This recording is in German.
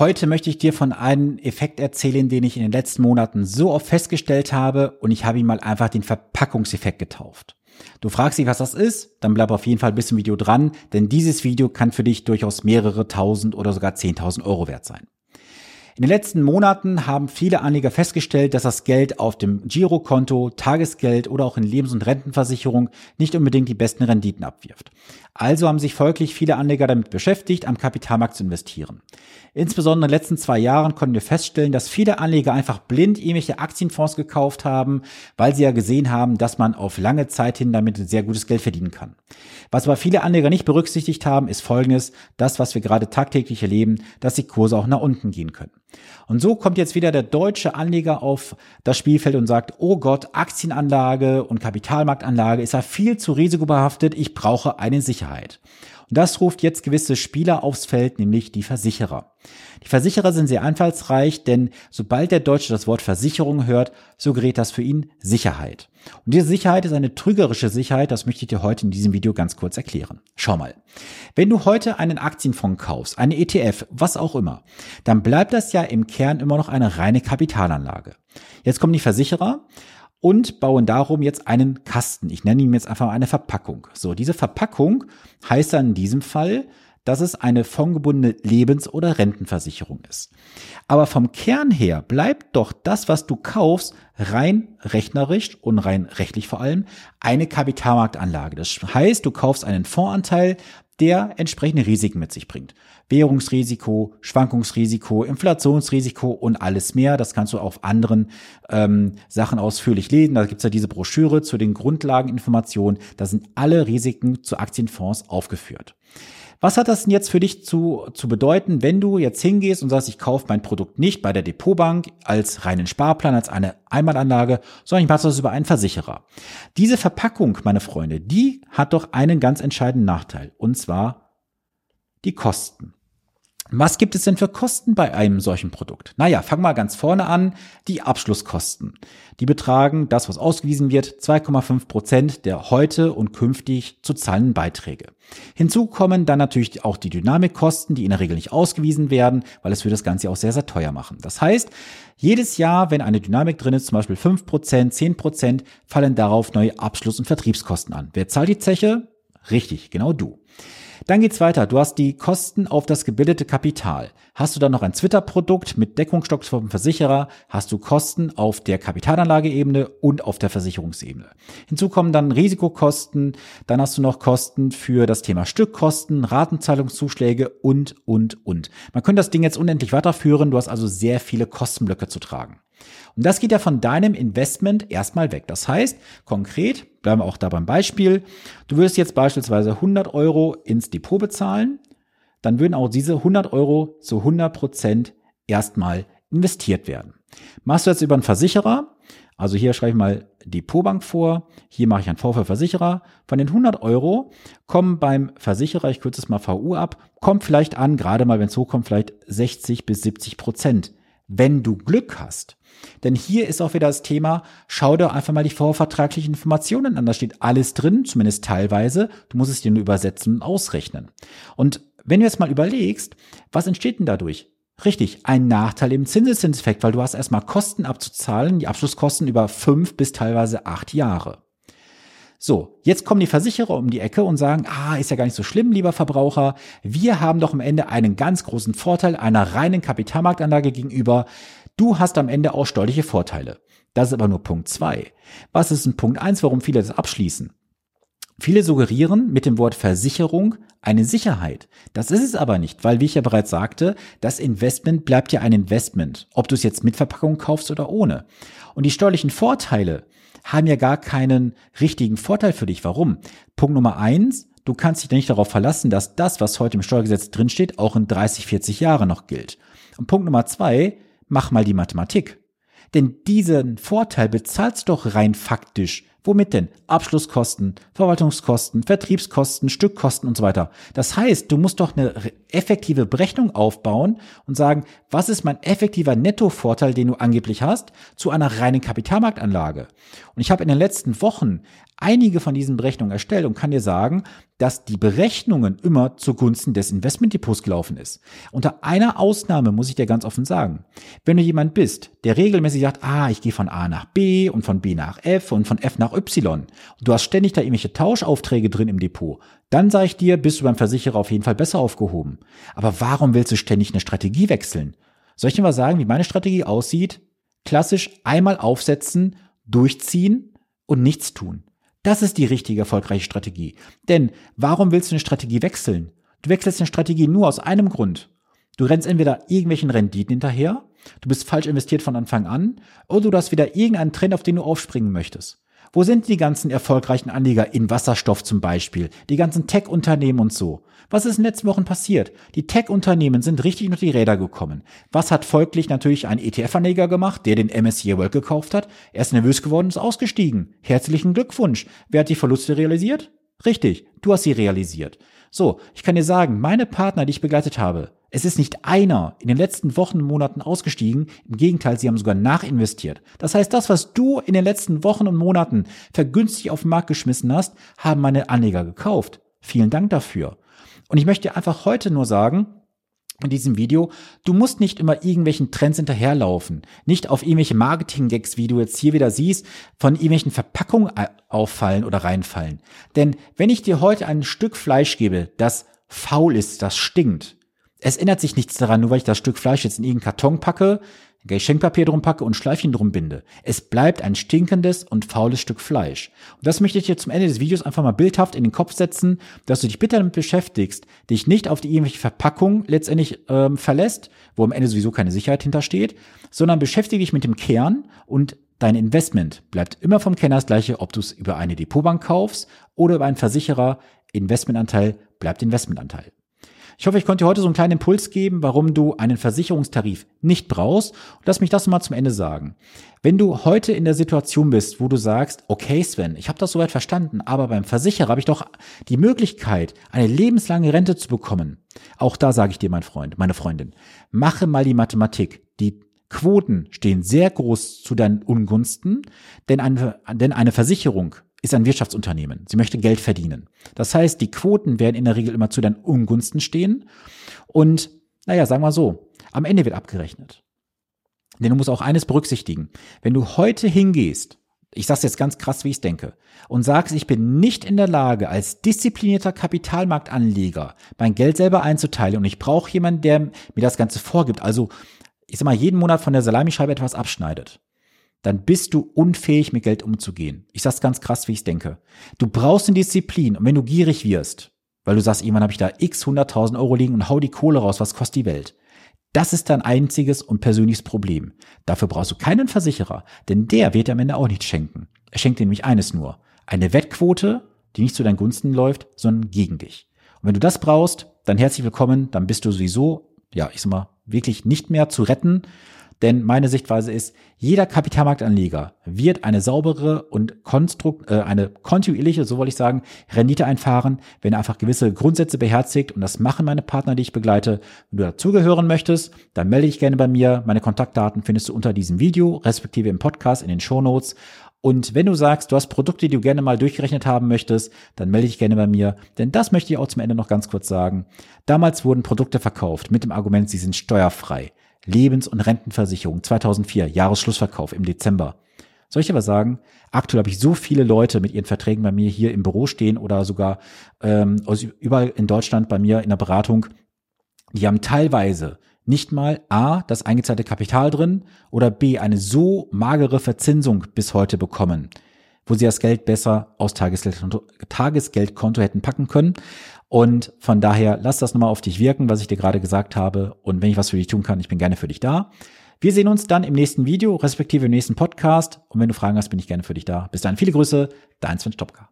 Heute möchte ich dir von einem Effekt erzählen, den ich in den letzten Monaten so oft festgestellt habe und ich habe ihn mal einfach den Verpackungseffekt getauft. Du fragst dich, was das ist? Dann bleib auf jeden Fall bis zum Video dran, denn dieses Video kann für dich durchaus mehrere tausend oder sogar zehntausend Euro wert sein. In den letzten Monaten haben viele Anleger festgestellt, dass das Geld auf dem Girokonto, Tagesgeld oder auch in Lebens- und Rentenversicherung nicht unbedingt die besten Renditen abwirft. Also haben sich folglich viele Anleger damit beschäftigt, am Kapitalmarkt zu investieren. Insbesondere in den letzten zwei Jahren konnten wir feststellen, dass viele Anleger einfach blind irgendwelche Aktienfonds gekauft haben, weil sie ja gesehen haben, dass man auf lange Zeit hin damit sehr gutes Geld verdienen kann. Was aber viele Anleger nicht berücksichtigt haben, ist folgendes, das, was wir gerade tagtäglich erleben, dass die Kurse auch nach unten gehen können. Und so kommt jetzt wieder der deutsche Anleger auf das Spielfeld und sagt, oh Gott, Aktienanlage und Kapitalmarktanlage ist ja viel zu risikobehaftet, ich brauche eine Sicherheit. Und das ruft jetzt gewisse Spieler aufs Feld, nämlich die Versicherer. Die Versicherer sind sehr einfallsreich, denn sobald der Deutsche das Wort Versicherung hört, so gerät das für ihn Sicherheit. Und diese Sicherheit ist eine trügerische Sicherheit, das möchte ich dir heute in diesem Video ganz kurz erklären. Schau mal. Wenn du heute einen Aktienfonds kaufst, eine ETF, was auch immer, dann bleibt das ja im Kern immer noch eine reine Kapitalanlage. Jetzt kommen die Versicherer und bauen darum jetzt einen Kasten. Ich nenne ihn jetzt einfach eine Verpackung. So, diese Verpackung heißt dann in diesem Fall, dass es eine fondgebundene Lebens- oder Rentenversicherung ist. Aber vom Kern her bleibt doch das, was du kaufst, rein rechnerisch und rein rechtlich vor allem eine Kapitalmarktanlage. Das heißt, du kaufst einen Fondsanteil, der entsprechende Risiken mit sich bringt. Währungsrisiko, Schwankungsrisiko, Inflationsrisiko und alles mehr. Das kannst du auf anderen ähm, Sachen ausführlich lesen. Da gibt's ja diese Broschüre zu den Grundlageninformationen. Da sind alle Risiken zu Aktienfonds aufgeführt. Was hat das denn jetzt für dich zu, zu bedeuten, wenn du jetzt hingehst und sagst, ich kaufe mein Produkt nicht bei der Depotbank als reinen Sparplan, als eine Einmalanlage, sondern ich mache das über einen Versicherer. Diese Verpackung, meine Freunde, die hat doch einen ganz entscheidenden Nachteil, und zwar die Kosten. Was gibt es denn für Kosten bei einem solchen Produkt? Naja, fang mal ganz vorne an. Die Abschlusskosten. Die betragen das, was ausgewiesen wird, 2,5 Prozent der heute und künftig zu zahlenden Beiträge. Hinzu kommen dann natürlich auch die Dynamikkosten, die in der Regel nicht ausgewiesen werden, weil es für das Ganze auch sehr, sehr teuer machen. Das heißt, jedes Jahr, wenn eine Dynamik drin ist, zum Beispiel 5 Prozent, 10 Prozent, fallen darauf neue Abschluss- und Vertriebskosten an. Wer zahlt die Zeche? Richtig, genau du. Dann geht's weiter. Du hast die Kosten auf das gebildete Kapital. Hast du dann noch ein Twitter-Produkt mit Deckungsstock vom Versicherer, hast du Kosten auf der Kapitalanlageebene und auf der Versicherungsebene. Hinzu kommen dann Risikokosten, dann hast du noch Kosten für das Thema Stückkosten, Ratenzahlungszuschläge und, und, und. Man könnte das Ding jetzt unendlich weiterführen. Du hast also sehr viele Kostenblöcke zu tragen. Und das geht ja von deinem Investment erstmal weg. Das heißt, konkret, bleiben wir auch da beim Beispiel, du würdest jetzt beispielsweise 100 Euro ins Depot bezahlen, dann würden auch diese 100 Euro zu 100 Prozent erstmal investiert werden. Machst du jetzt über einen Versicherer, also hier schreibe ich mal Depotbank vor, hier mache ich einen V für Versicherer. Von den 100 Euro kommen beim Versicherer, ich kürze es mal VU ab, kommt vielleicht an, gerade mal wenn es hochkommt, vielleicht 60 bis 70 Prozent wenn du Glück hast. Denn hier ist auch wieder das Thema, schau dir einfach mal die vorvertraglichen Informationen an. Da steht alles drin, zumindest teilweise. Du musst es dir nur übersetzen und ausrechnen. Und wenn du jetzt mal überlegst, was entsteht denn dadurch? Richtig, ein Nachteil im Zinseszinseffekt, weil du hast erstmal Kosten abzuzahlen, die Abschlusskosten über fünf bis teilweise acht Jahre. So, jetzt kommen die Versicherer um die Ecke und sagen, ah, ist ja gar nicht so schlimm, lieber Verbraucher. Wir haben doch am Ende einen ganz großen Vorteil einer reinen Kapitalmarktanlage gegenüber. Du hast am Ende auch steuerliche Vorteile. Das ist aber nur Punkt zwei. Was ist ein Punkt eins, warum viele das abschließen? Viele suggerieren mit dem Wort Versicherung eine Sicherheit. Das ist es aber nicht, weil, wie ich ja bereits sagte, das Investment bleibt ja ein Investment, ob du es jetzt mit Verpackung kaufst oder ohne. Und die steuerlichen Vorteile, haben ja gar keinen richtigen Vorteil für dich. Warum? Punkt Nummer eins, du kannst dich nicht darauf verlassen, dass das, was heute im Steuergesetz drinsteht, auch in 30, 40 Jahren noch gilt. Und Punkt Nummer zwei, mach mal die Mathematik. Denn diesen Vorteil bezahlst du doch rein faktisch Womit denn? Abschlusskosten, Verwaltungskosten, Vertriebskosten, Stückkosten und so weiter. Das heißt, du musst doch eine effektive Berechnung aufbauen und sagen, was ist mein effektiver Nettovorteil, den du angeblich hast, zu einer reinen Kapitalmarktanlage. Und ich habe in den letzten Wochen einige von diesen Berechnungen erstellt und kann dir sagen, dass die Berechnungen immer zugunsten des Investmentdepots gelaufen ist. Unter einer Ausnahme muss ich dir ganz offen sagen. Wenn du jemand bist, der regelmäßig sagt, ah, ich gehe von A nach B und von B nach F und von F nach Y und du hast ständig da irgendwelche Tauschaufträge drin im Depot, dann sage ich dir, bist du beim Versicherer auf jeden Fall besser aufgehoben. Aber warum willst du ständig eine Strategie wechseln? Soll ich dir mal sagen, wie meine Strategie aussieht? Klassisch einmal aufsetzen, durchziehen und nichts tun. Das ist die richtige erfolgreiche Strategie. Denn warum willst du eine Strategie wechseln? Du wechselst eine Strategie nur aus einem Grund. Du rennst entweder irgendwelchen Renditen hinterher, du bist falsch investiert von Anfang an, oder du hast wieder irgendeinen Trend, auf den du aufspringen möchtest. Wo sind die ganzen erfolgreichen Anleger in Wasserstoff zum Beispiel? Die ganzen Tech-Unternehmen und so. Was ist in den letzten Wochen passiert? Die Tech-Unternehmen sind richtig unter die Räder gekommen. Was hat folglich natürlich ein ETF-Anleger gemacht, der den MSCI World gekauft hat? Er ist nervös geworden und ist ausgestiegen. Herzlichen Glückwunsch. Wer hat die Verluste realisiert? Richtig, du hast sie realisiert. So, ich kann dir sagen, meine Partner, die ich begleitet habe, es ist nicht einer in den letzten Wochen und Monaten ausgestiegen. Im Gegenteil, sie haben sogar nachinvestiert. Das heißt, das, was du in den letzten Wochen und Monaten vergünstigt auf den Markt geschmissen hast, haben meine Anleger gekauft. Vielen Dank dafür. Und ich möchte einfach heute nur sagen, in diesem Video, du musst nicht immer irgendwelchen Trends hinterherlaufen, nicht auf irgendwelche Marketing-Gags, wie du jetzt hier wieder siehst, von irgendwelchen Verpackungen auffallen oder reinfallen. Denn wenn ich dir heute ein Stück Fleisch gebe, das faul ist, das stinkt, es ändert sich nichts daran, nur weil ich das Stück Fleisch jetzt in irgendeinen Karton packe, Geschenkpapier drum packe und Schleifchen drum binde. Es bleibt ein stinkendes und faules Stück Fleisch. Und das möchte ich dir zum Ende des Videos einfach mal bildhaft in den Kopf setzen, dass du dich bitte damit beschäftigst, dich nicht auf die irgendwelche Verpackung letztendlich ähm, verlässt, wo am Ende sowieso keine Sicherheit hintersteht, sondern beschäftige dich mit dem Kern und dein Investment bleibt immer vom Kenner das gleiche, ob du es über eine Depotbank kaufst oder über einen Versicherer. Investmentanteil bleibt Investmentanteil. Ich hoffe, ich konnte dir heute so einen kleinen Impuls geben, warum du einen Versicherungstarif nicht brauchst. Und lass mich das mal zum Ende sagen. Wenn du heute in der Situation bist, wo du sagst, okay Sven, ich habe das soweit verstanden, aber beim Versicherer habe ich doch die Möglichkeit, eine lebenslange Rente zu bekommen. Auch da sage ich dir, mein Freund, meine Freundin, mache mal die Mathematik. Die Quoten stehen sehr groß zu deinen Ungunsten, denn eine, denn eine Versicherung ist ein Wirtschaftsunternehmen. Sie möchte Geld verdienen. Das heißt, die Quoten werden in der Regel immer zu deinen Ungunsten stehen. Und, naja, sagen wir so, am Ende wird abgerechnet. Denn du musst auch eines berücksichtigen. Wenn du heute hingehst, ich sage jetzt ganz krass, wie ich denke, und sagst, ich bin nicht in der Lage, als disziplinierter Kapitalmarktanleger mein Geld selber einzuteilen und ich brauche jemanden, der mir das Ganze vorgibt, also ich sag mal, jeden Monat von der Salamischeibe etwas abschneidet, dann bist du unfähig, mit Geld umzugehen. Ich sag's ganz krass, wie ich denke. Du brauchst eine Disziplin und wenn du gierig wirst, weil du sagst, irgendwann habe ich da x 100.000 Euro liegen und hau die Kohle raus, was kostet die Welt? Das ist dein einziges und persönliches Problem. Dafür brauchst du keinen Versicherer, denn der wird dir am Ende auch nichts schenken. Er schenkt dir nämlich eines nur. Eine Wettquote, die nicht zu deinen Gunsten läuft, sondern gegen dich. Und wenn du das brauchst, dann herzlich willkommen, dann bist du sowieso, ja, ich sag mal, wirklich nicht mehr zu retten. Denn meine Sichtweise ist, jeder Kapitalmarktanleger wird eine saubere und konstrukt, äh, eine kontinuierliche, so wollte ich sagen, Rendite einfahren, wenn er einfach gewisse Grundsätze beherzigt. Und das machen meine Partner, die ich begleite. Wenn du dazugehören möchtest, dann melde dich gerne bei mir. Meine Kontaktdaten findest du unter diesem Video, respektive im Podcast in den Show Notes. Und wenn du sagst, du hast Produkte, die du gerne mal durchgerechnet haben möchtest, dann melde dich gerne bei mir. Denn das möchte ich auch zum Ende noch ganz kurz sagen. Damals wurden Produkte verkauft mit dem Argument, sie sind steuerfrei. Lebens- und Rentenversicherung 2004, Jahresschlussverkauf im Dezember. Soll ich was sagen? Aktuell habe ich so viele Leute mit ihren Verträgen bei mir hier im Büro stehen oder sogar ähm, aus überall in Deutschland bei mir in der Beratung. Die haben teilweise nicht mal A, das eingezahlte Kapital drin oder B, eine so magere Verzinsung bis heute bekommen, wo sie das Geld besser aus Tagesgeldkonto, Tagesgeldkonto hätten packen können. Und von daher lass das nochmal auf dich wirken, was ich dir gerade gesagt habe. Und wenn ich was für dich tun kann, ich bin gerne für dich da. Wir sehen uns dann im nächsten Video, respektive im nächsten Podcast. Und wenn du Fragen hast, bin ich gerne für dich da. Bis dann, viele Grüße, dein Sven Stopka.